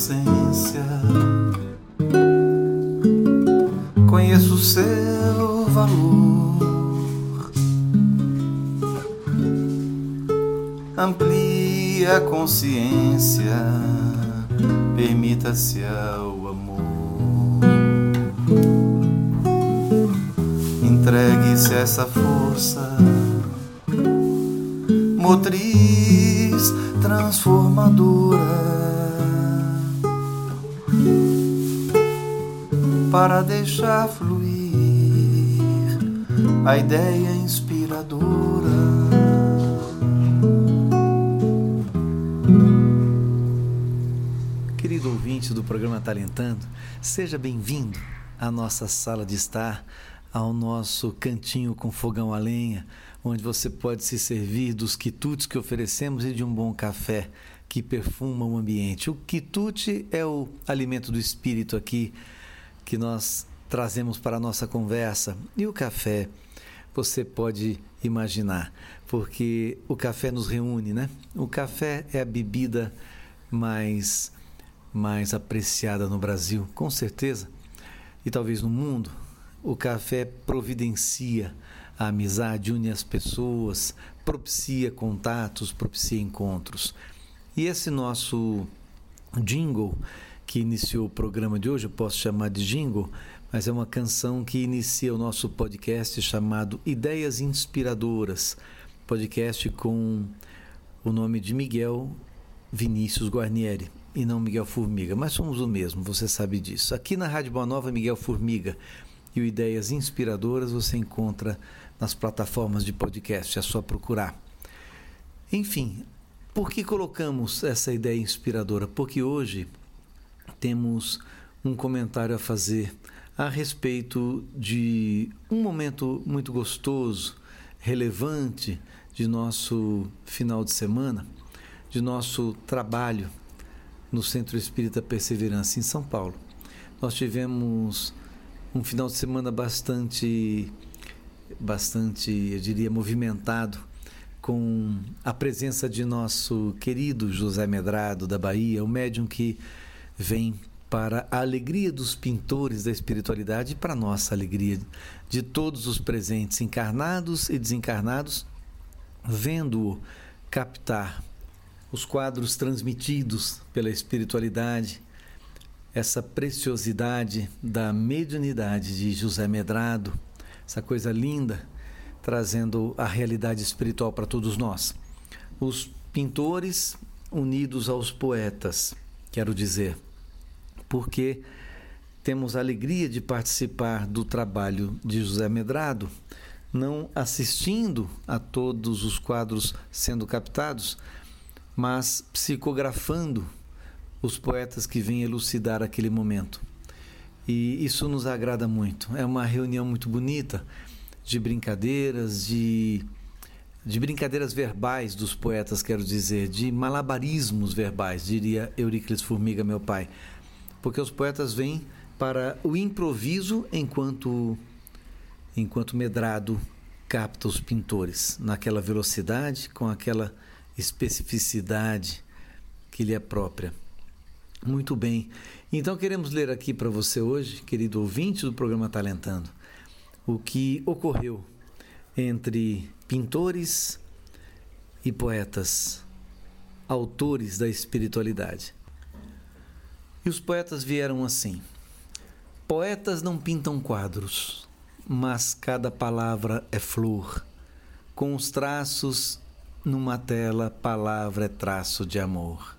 essência. Conheço o seu valor. Amplie a consciência, permita-se ao amor. Entregue-se essa força motriz transformadora para deixar fluir a ideia inspiradora. Querido ouvinte do programa Talentando, seja bem-vindo à nossa sala de estar, ao nosso cantinho com fogão a lenha, onde você pode se servir dos quitutes que oferecemos e de um bom café que perfuma o ambiente. O quitute é o alimento do espírito aqui que nós trazemos para a nossa conversa. E o café, você pode imaginar, porque o café nos reúne, né? O café é a bebida mais mais apreciada no Brasil, com certeza, e talvez no mundo. O café providencia a amizade, une as pessoas, propicia contatos, propicia encontros. E esse nosso jingle que iniciou o programa de hoje, eu posso chamar de jingle, mas é uma canção que inicia o nosso podcast chamado Ideias Inspiradoras, podcast com o nome de Miguel Vinícius Guarnieri e não Miguel Formiga, mas somos o mesmo, você sabe disso. Aqui na Rádio Boa Nova, Miguel Formiga e o Ideias Inspiradoras você encontra nas plataformas de podcast, é só procurar. Enfim, por que colocamos essa ideia inspiradora? Porque hoje temos um comentário a fazer a respeito de um momento muito gostoso, relevante de nosso final de semana, de nosso trabalho no Centro Espírita Perseverança em São Paulo. Nós tivemos um final de semana bastante bastante, eu diria, movimentado com a presença de nosso querido José Medrado da Bahia, o médium que vem para a alegria dos pintores da espiritualidade e para a nossa alegria de todos os presentes, encarnados e desencarnados, vendo-o captar os quadros transmitidos pela espiritualidade, essa preciosidade da mediunidade de José Medrado, essa coisa linda, trazendo a realidade espiritual para todos nós. Os pintores unidos aos poetas, quero dizer porque temos a alegria de participar do trabalho de José Medrado, não assistindo a todos os quadros sendo captados, mas psicografando os poetas que vêm elucidar aquele momento. E isso nos agrada muito. É uma reunião muito bonita de brincadeiras, de, de brincadeiras verbais dos poetas, quero dizer, de malabarismos verbais, diria Euríclides Formiga, meu pai porque os poetas vêm para o improviso enquanto enquanto Medrado capta os pintores naquela velocidade, com aquela especificidade que lhe é própria. Muito bem. Então queremos ler aqui para você hoje, querido ouvinte do programa Talentando, o que ocorreu entre pintores e poetas, autores da espiritualidade. E os poetas vieram assim: Poetas não pintam quadros, mas cada palavra é flor. Com os traços numa tela, palavra é traço de amor.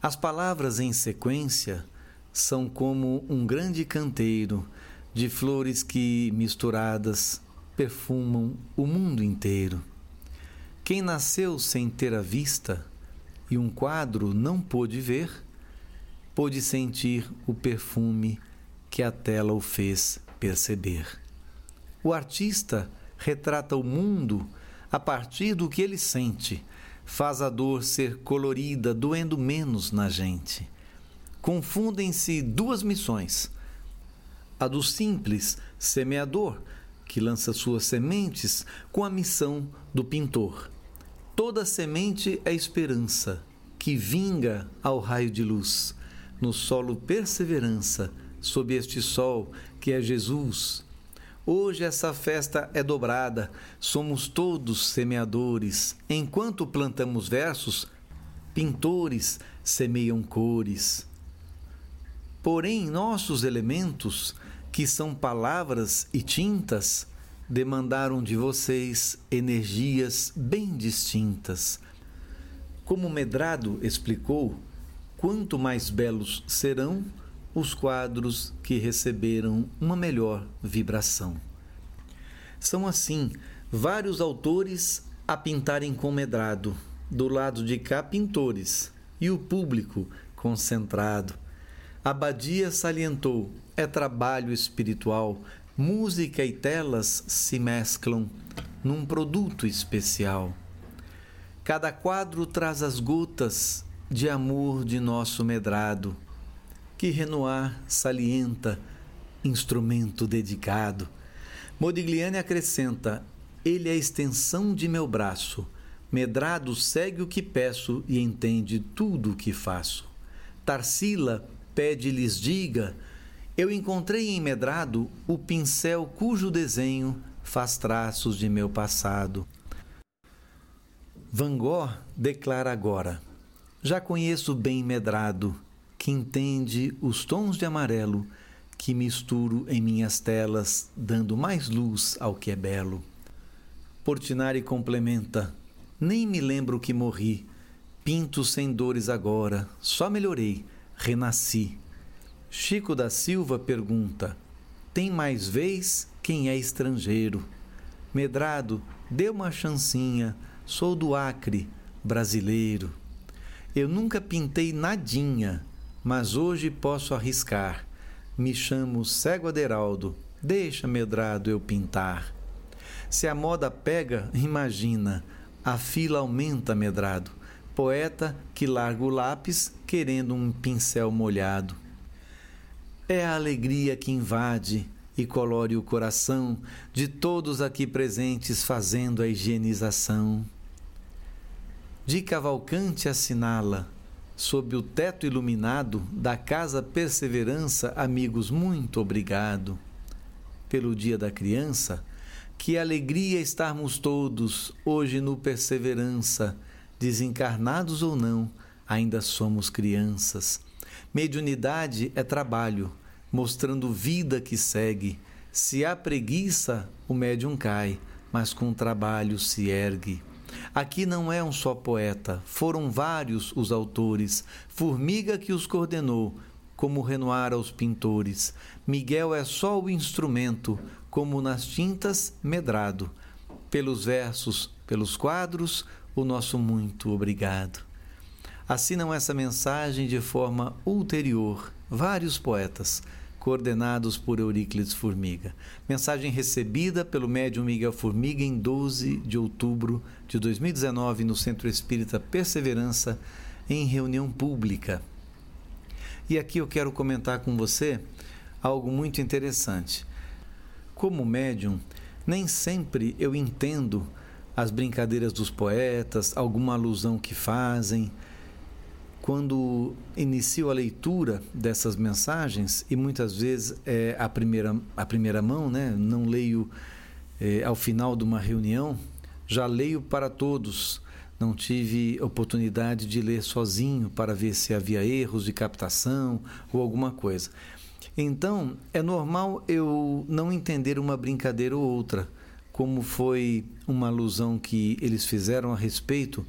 As palavras em sequência são como um grande canteiro de flores que, misturadas, perfumam o mundo inteiro. Quem nasceu sem ter a vista e um quadro não pôde ver, pôde sentir o perfume que a tela o fez perceber. O artista retrata o mundo a partir do que ele sente, faz a dor ser colorida, doendo menos na gente. Confundem-se duas missões: a do simples semeador, que lança suas sementes, com a missão do pintor. Toda semente é esperança, que vinga ao raio de luz no solo perseverança, sob este sol que é Jesus. Hoje essa festa é dobrada, somos todos semeadores. Enquanto plantamos versos, pintores semeiam cores. Porém, nossos elementos, que são palavras e tintas, demandaram de vocês energias bem distintas. Como Medrado explicou, quanto mais belos serão os quadros que receberam uma melhor vibração. São assim vários autores a pintarem com medrado, do lado de cá pintores e o público concentrado. Abadia salientou: é trabalho espiritual, música e telas se mesclam num produto especial. Cada quadro traz as gotas de amor de nosso medrado, que Renoir salienta, instrumento dedicado. Modigliani acrescenta: Ele é a extensão de meu braço. Medrado segue o que peço e entende tudo o que faço. Tarsila pede-lhes diga: Eu encontrei em Medrado o pincel cujo desenho faz traços de meu passado. Van Gogh declara agora: Já conheço bem Medrado, que entende os tons de amarelo que misturo em minhas telas, dando mais luz ao que é belo. Portinari complementa: Nem me lembro que morri, pinto sem dores agora, só melhorei, renasci. Chico da Silva pergunta: Tem mais vez quem é estrangeiro? Medrado, dê uma chancinha Sou do Acre, brasileiro. Eu nunca pintei nadinha, mas hoje posso arriscar. Me chamo Cego Aderaldo, deixa medrado eu pintar. Se a moda pega, imagina, a fila aumenta medrado. Poeta que larga o lápis querendo um pincel molhado. É a alegria que invade e colore o coração de todos aqui presentes fazendo a higienização. De Cavalcante assinala, sob o teto iluminado da Casa Perseverança, amigos, muito obrigado. Pelo Dia da Criança, que alegria estarmos todos hoje no Perseverança, desencarnados ou não, ainda somos crianças. Mediunidade é trabalho, mostrando vida que segue. Se há preguiça, o médium cai, mas com trabalho se ergue. Aqui não é um só poeta, foram vários os autores, Formiga que os coordenou, como Renoir aos pintores. Miguel é só o instrumento, como nas tintas, medrado. Pelos versos, pelos quadros, o nosso muito obrigado. Assinam essa mensagem de forma ulterior vários poetas, coordenados por Euríclides Formiga. Mensagem recebida pelo médium Miguel Formiga em 12 de outubro de 2019 no Centro Espírita Perseverança, em reunião pública. E aqui eu quero comentar com você algo muito interessante. Como médium, nem sempre eu entendo as brincadeiras dos poetas, alguma alusão que fazem quando inicio a leitura dessas mensagens, e muitas vezes é a primeira, a primeira mão, né? não leio é, ao final de uma reunião, já leio para todos. Não tive oportunidade de ler sozinho para ver se havia erros de captação ou alguma coisa. Então, é normal eu não entender uma brincadeira ou outra, como foi uma alusão que eles fizeram a respeito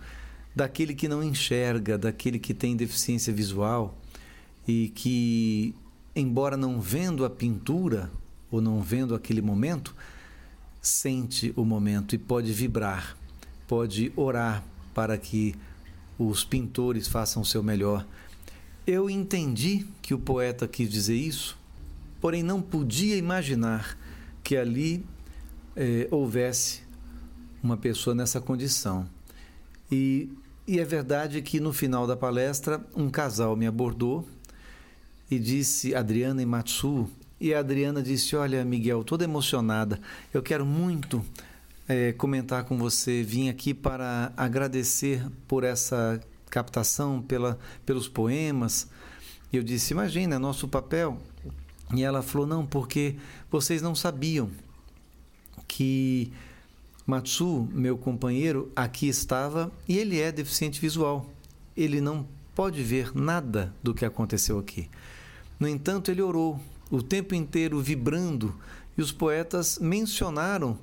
daquele que não enxerga, daquele que tem deficiência visual e que, embora não vendo a pintura ou não vendo aquele momento, sente o momento e pode vibrar, pode orar para que os pintores façam o seu melhor. Eu entendi que o poeta quis dizer isso, porém não podia imaginar que ali eh, houvesse uma pessoa nessa condição. E, e é verdade que no final da palestra um casal me abordou e disse, Adriana e Matsu, e a Adriana disse: Olha, Miguel, toda emocionada, eu quero muito é, comentar com você. Vim aqui para agradecer por essa captação, pela, pelos poemas. E eu disse: Imagina, é nosso papel. E ela falou: Não, porque vocês não sabiam que Matsu, meu companheiro, aqui estava e ele é deficiente visual. Ele não pode ver nada do que aconteceu aqui. No entanto, ele orou o tempo inteiro vibrando e os poetas mencionaram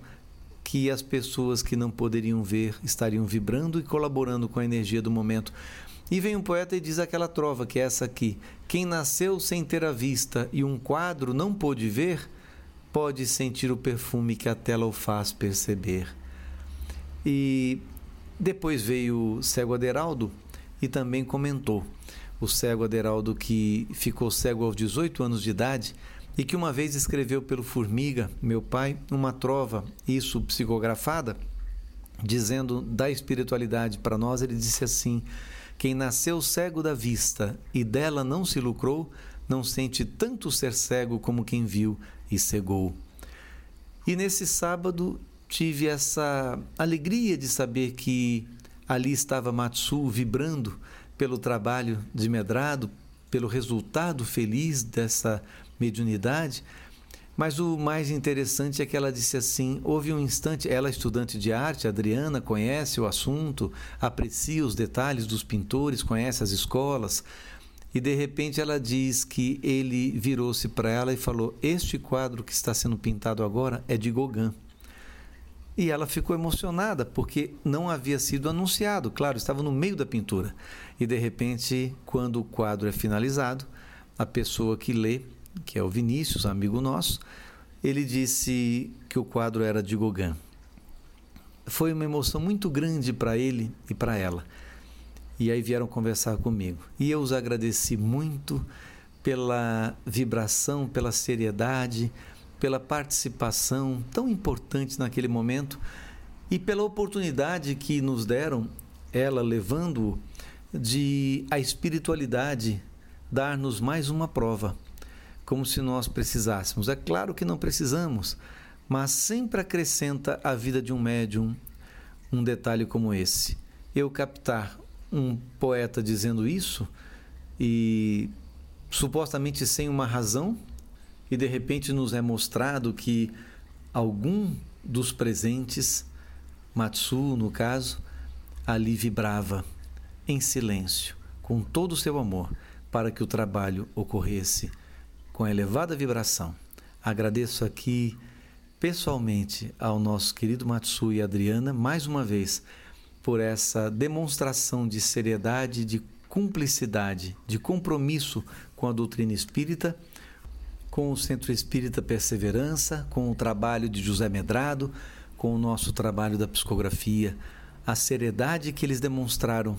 que as pessoas que não poderiam ver estariam vibrando e colaborando com a energia do momento. E vem um poeta e diz aquela trova, que é essa aqui: Quem nasceu sem ter a vista e um quadro não pôde ver, pode sentir o perfume que a tela o faz perceber. E depois veio o cego Aderaldo e também comentou. O cego Aderaldo que ficou cego aos 18 anos de idade e que uma vez escreveu pelo Formiga, meu pai, uma trova, isso psicografada, dizendo da espiritualidade para nós, ele disse assim: quem nasceu cego da vista e dela não se lucrou, não sente tanto ser cego como quem viu e cegou. E nesse sábado tive essa alegria de saber que ali estava Matsu vibrando pelo trabalho de medrado, pelo resultado feliz dessa mediunidade mas o mais interessante é que ela disse assim: houve um instante, ela, estudante de arte, Adriana, conhece o assunto, aprecia os detalhes dos pintores, conhece as escolas, e de repente ela diz que ele virou-se para ela e falou: Este quadro que está sendo pintado agora é de Gauguin. E ela ficou emocionada porque não havia sido anunciado, claro, estava no meio da pintura. E de repente, quando o quadro é finalizado, a pessoa que lê que é o Vinícius, amigo nosso, ele disse que o quadro era de Gauguin. Foi uma emoção muito grande para ele e para ela. E aí vieram conversar comigo. E eu os agradeci muito pela vibração, pela seriedade, pela participação tão importante naquele momento e pela oportunidade que nos deram, ela levando de a espiritualidade dar-nos mais uma prova como se nós precisássemos. É claro que não precisamos, mas sempre acrescenta à vida de um médium um detalhe como esse. Eu captar um poeta dizendo isso e supostamente sem uma razão, e de repente nos é mostrado que algum dos presentes, Matsu no caso, ali vibrava em silêncio, com todo o seu amor, para que o trabalho ocorresse com elevada vibração. Agradeço aqui pessoalmente ao nosso querido Matsu e Adriana mais uma vez por essa demonstração de seriedade, de cumplicidade, de compromisso com a doutrina espírita, com o Centro Espírita Perseverança, com o trabalho de José Medrado, com o nosso trabalho da psicografia, a seriedade que eles demonstraram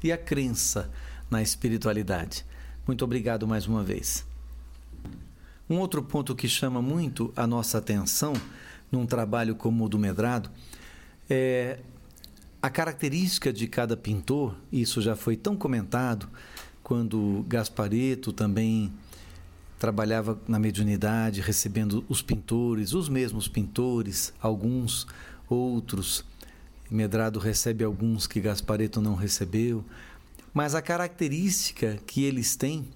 e a crença na espiritualidade. Muito obrigado mais uma vez. Um outro ponto que chama muito a nossa atenção num trabalho como o do Medrado é a característica de cada pintor, isso já foi tão comentado quando Gaspareto também trabalhava na mediunidade, recebendo os pintores, os mesmos pintores, alguns, outros. Medrado recebe alguns que Gaspareto não recebeu, mas a característica que eles têm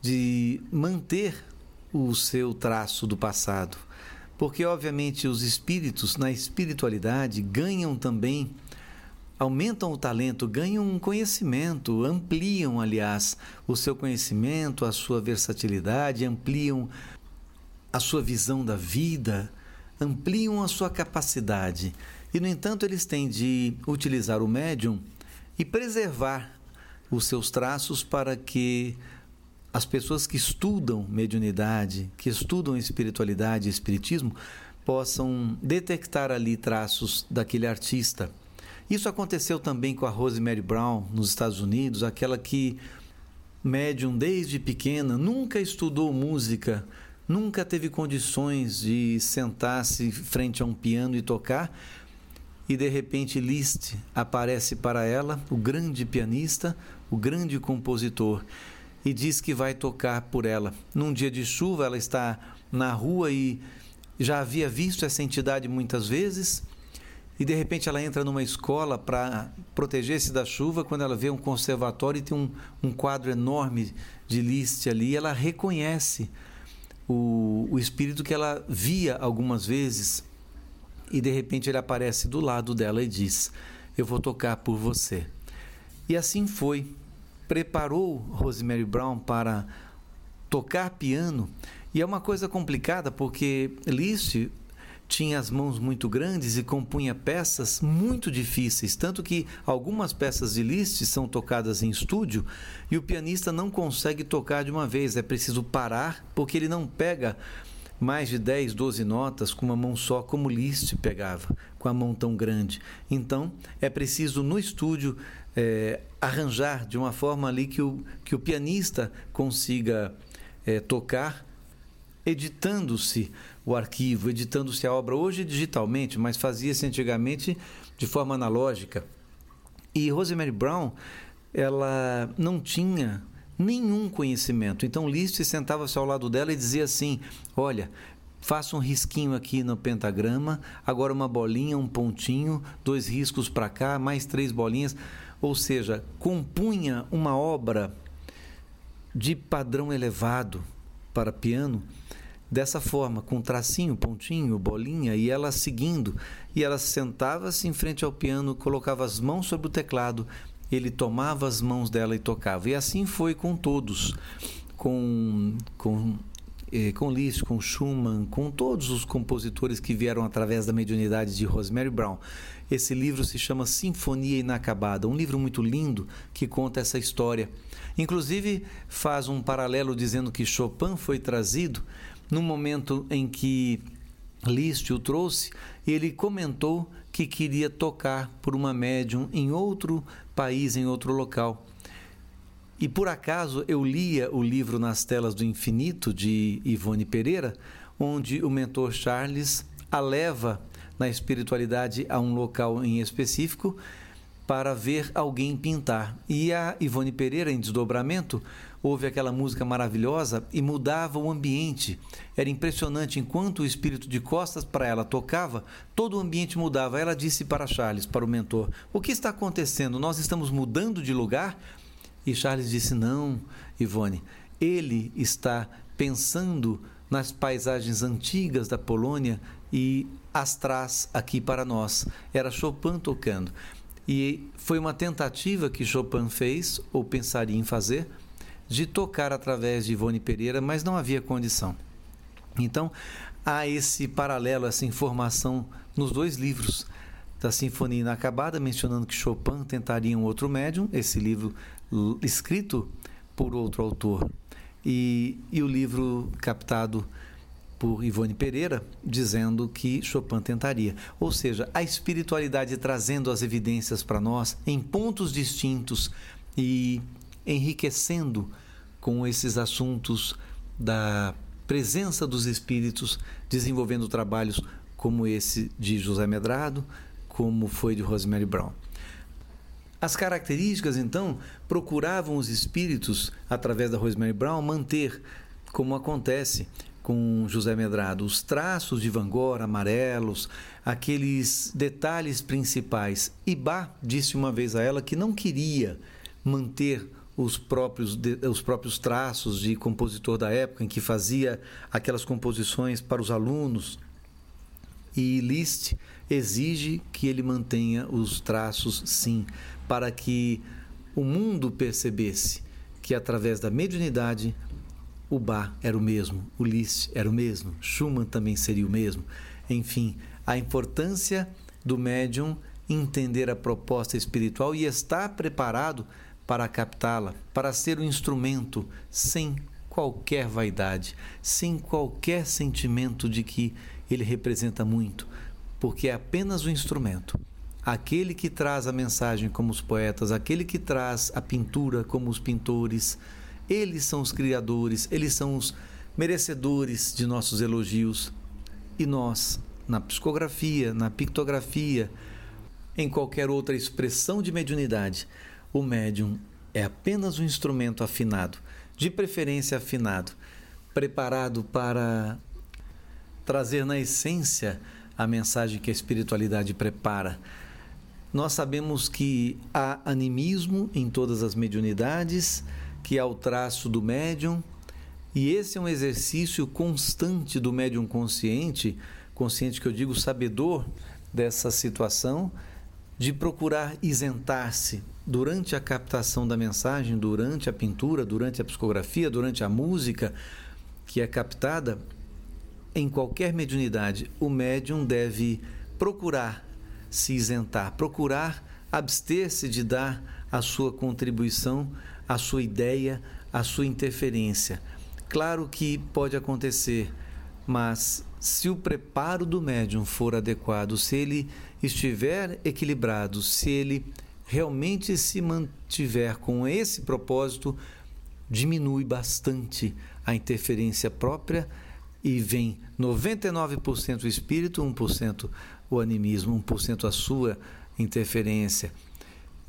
de manter o seu traço do passado. Porque, obviamente, os espíritos na espiritualidade ganham também, aumentam o talento, ganham um conhecimento, ampliam, aliás, o seu conhecimento, a sua versatilidade, ampliam a sua visão da vida, ampliam a sua capacidade. E, no entanto, eles têm de utilizar o médium e preservar os seus traços para que as pessoas que estudam mediunidade, que estudam espiritualidade e espiritismo, possam detectar ali traços daquele artista. Isso aconteceu também com a Rosemary Brown nos Estados Unidos, aquela que médium desde pequena, nunca estudou música, nunca teve condições de sentar-se frente a um piano e tocar, e de repente Liszt aparece para ela, o grande pianista, o grande compositor e diz que vai tocar por ela. Num dia de chuva, ela está na rua e já havia visto essa entidade muitas vezes e de repente ela entra numa escola para proteger-se da chuva. Quando ela vê um conservatório e tem um, um quadro enorme de Liszt ali, ela reconhece o, o espírito que ela via algumas vezes e de repente ele aparece do lado dela e diz: Eu vou tocar por você. E assim foi. Preparou Rosemary Brown para tocar piano. E é uma coisa complicada porque Liszt tinha as mãos muito grandes e compunha peças muito difíceis, tanto que algumas peças de Liszt são tocadas em estúdio e o pianista não consegue tocar de uma vez, é preciso parar porque ele não pega mais de 10, 12 notas com uma mão só, como Liszt pegava, com a mão tão grande. Então, é preciso no estúdio é, arranjar de uma forma ali que o, que o pianista consiga é, tocar editando-se o arquivo, editando-se a obra hoje digitalmente, mas fazia-se antigamente de forma analógica. E Rosemary Brown, ela não tinha nenhum conhecimento. Então Liszt sentava-se ao lado dela e dizia assim: "Olha, faça um risquinho aqui no pentagrama, agora uma bolinha, um pontinho, dois riscos para cá, mais três bolinhas", ou seja, compunha uma obra de padrão elevado para piano dessa forma, com tracinho, pontinho, bolinha, e ela seguindo. E ela sentava-se em frente ao piano, colocava as mãos sobre o teclado, ele tomava as mãos dela e tocava. E assim foi com todos, com, com, eh, com Liszt, com Schumann, com todos os compositores que vieram através da mediunidade de Rosemary Brown. Esse livro se chama Sinfonia Inacabada, um livro muito lindo que conta essa história. Inclusive, faz um paralelo dizendo que Chopin foi trazido no momento em que Liszt o trouxe, ele comentou que queria tocar por uma médium em outro país, em outro local. E por acaso eu lia o livro Nas Telas do Infinito, de Ivone Pereira, onde o mentor Charles a leva na espiritualidade a um local em específico para ver alguém pintar. E a Ivone Pereira, em desdobramento, ouve aquela música maravilhosa e mudava o ambiente. Era impressionante, enquanto o espírito de costas para ela tocava, todo o ambiente mudava. Ela disse para Charles, para o mentor: O que está acontecendo? Nós estamos mudando de lugar? E Charles disse: Não, Ivone, ele está pensando nas paisagens antigas da Polônia e as traz aqui para nós. Era Chopin tocando. E foi uma tentativa que Chopin fez, ou pensaria em fazer, de tocar através de Ivone Pereira, mas não havia condição. Então, há esse paralelo, essa informação nos dois livros da Sinfonia Inacabada, mencionando que Chopin tentaria um outro médium, esse livro escrito por outro autor, e, e o livro captado por Ivone Pereira, dizendo que Chopin tentaria. Ou seja, a espiritualidade trazendo as evidências para nós em pontos distintos e enriquecendo com esses assuntos da presença dos espíritos, desenvolvendo trabalhos como esse de José Medrado, como foi de Rosemary Brown. As características, então, procuravam os espíritos, através da Rosemary Brown, manter, como acontece com José Medrado, os traços de Van Gogh amarelos, aqueles detalhes principais. Ibá disse uma vez a ela que não queria manter os próprios, os próprios traços de compositor da época, em que fazia aquelas composições para os alunos. E Liszt exige que ele mantenha os traços, sim, para que o mundo percebesse que através da mediunidade o Bach era o mesmo, o Liszt era o mesmo, Schumann também seria o mesmo. Enfim, a importância do médium entender a proposta espiritual e estar preparado para captá-la, para ser um instrumento sem qualquer vaidade, sem qualquer sentimento de que ele representa muito, porque é apenas o instrumento. Aquele que traz a mensagem como os poetas, aquele que traz a pintura como os pintores, eles são os criadores, eles são os merecedores de nossos elogios. E nós, na psicografia, na pictografia, em qualquer outra expressão de mediunidade, o médium é apenas um instrumento afinado, de preferência afinado, preparado para trazer na essência a mensagem que a espiritualidade prepara. Nós sabemos que há animismo em todas as mediunidades, que há o traço do médium, e esse é um exercício constante do médium consciente, consciente que eu digo sabedor dessa situação, de procurar isentar-se durante a captação da mensagem, durante a pintura, durante a psicografia, durante a música que é captada, em qualquer mediunidade, o médium deve procurar se isentar, procurar abster-se de dar a sua contribuição, a sua ideia, a sua interferência. Claro que pode acontecer, mas se o preparo do médium for adequado, se ele estiver equilibrado, se ele realmente se mantiver com esse propósito, diminui bastante a interferência própria e vem 99% o espírito, 1% o animismo, 1% a sua interferência.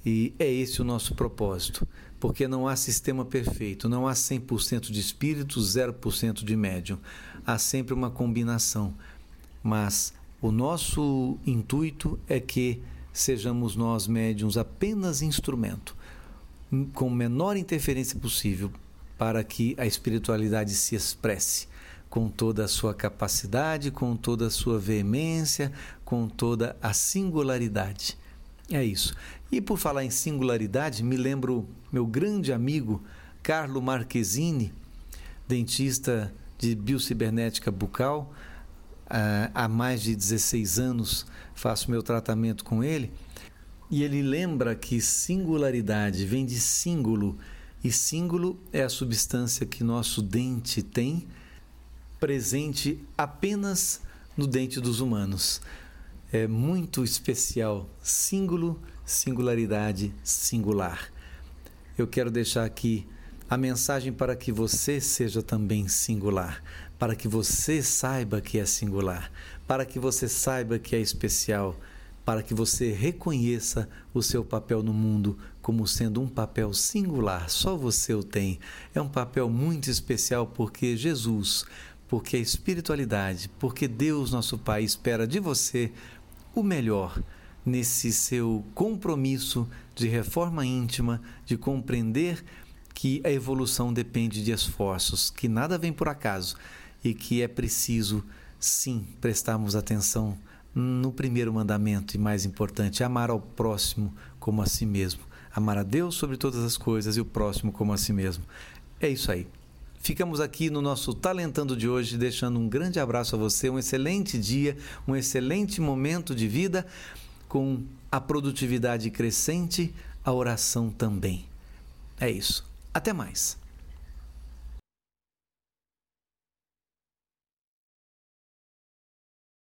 E é esse o nosso propósito, porque não há sistema perfeito, não há 100% de espírito, 0% de médium. Há sempre uma combinação. Mas o nosso intuito é que sejamos nós médiums apenas instrumento, com menor interferência possível, para que a espiritualidade se expresse com toda a sua capacidade, com toda a sua veemência, com toda a singularidade. É isso. E por falar em singularidade, me lembro meu grande amigo Carlo Marquezini, dentista de biocibernética bucal, ah, há mais de 16 anos faço meu tratamento com ele, e ele lembra que singularidade vem de símbolo, e símbolo é a substância que nosso dente tem presente apenas no dente dos humanos. É muito especial, símbolo, singularidade, singular. Eu quero deixar aqui a mensagem para que você seja também singular, para que você saiba que é singular, para que você saiba que é especial, para que você reconheça o seu papel no mundo como sendo um papel singular, só você o tem. É um papel muito especial porque Jesus, porque a espiritualidade, porque Deus, nosso Pai, espera de você o melhor nesse seu compromisso de reforma íntima, de compreender que a evolução depende de esforços, que nada vem por acaso e que é preciso, sim, prestarmos atenção no primeiro mandamento e mais importante, amar ao próximo como a si mesmo. Amar a Deus sobre todas as coisas e o próximo como a si mesmo. É isso aí. Ficamos aqui no nosso Talentando de hoje, deixando um grande abraço a você, um excelente dia, um excelente momento de vida, com a produtividade crescente, a oração também. É isso. Até mais.